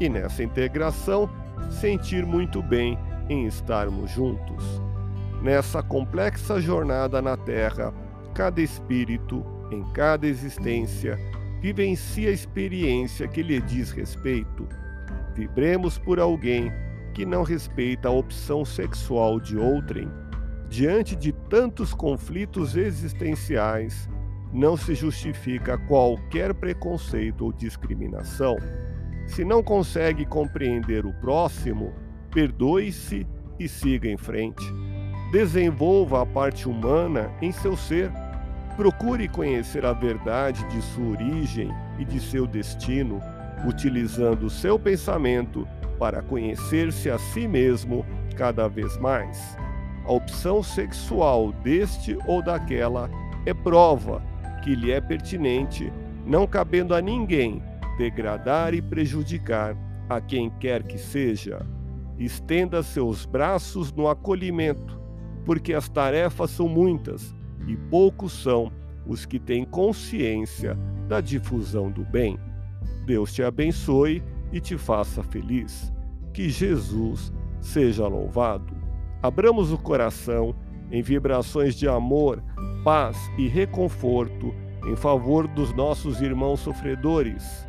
e nessa integração sentir muito bem em estarmos juntos. Nessa complexa jornada na Terra, cada espírito, em cada existência, vivencia a experiência que lhe diz respeito. Vibremos por alguém que não respeita a opção sexual de outrem. Diante de tantos conflitos existenciais, não se justifica qualquer preconceito ou discriminação. Se não consegue compreender o próximo, perdoe-se e siga em frente. Desenvolva a parte humana em seu ser. Procure conhecer a verdade de sua origem e de seu destino, utilizando o seu pensamento para conhecer-se a si mesmo cada vez mais. A opção sexual deste ou daquela é prova que lhe é pertinente, não cabendo a ninguém degradar e prejudicar a quem quer que seja. Estenda seus braços no acolhimento, porque as tarefas são muitas e poucos são os que têm consciência da difusão do bem. Deus te abençoe e te faça feliz. Que Jesus seja louvado. Abramos o coração em vibrações de amor, paz e reconforto em favor dos nossos irmãos sofredores